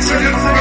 Thanks again for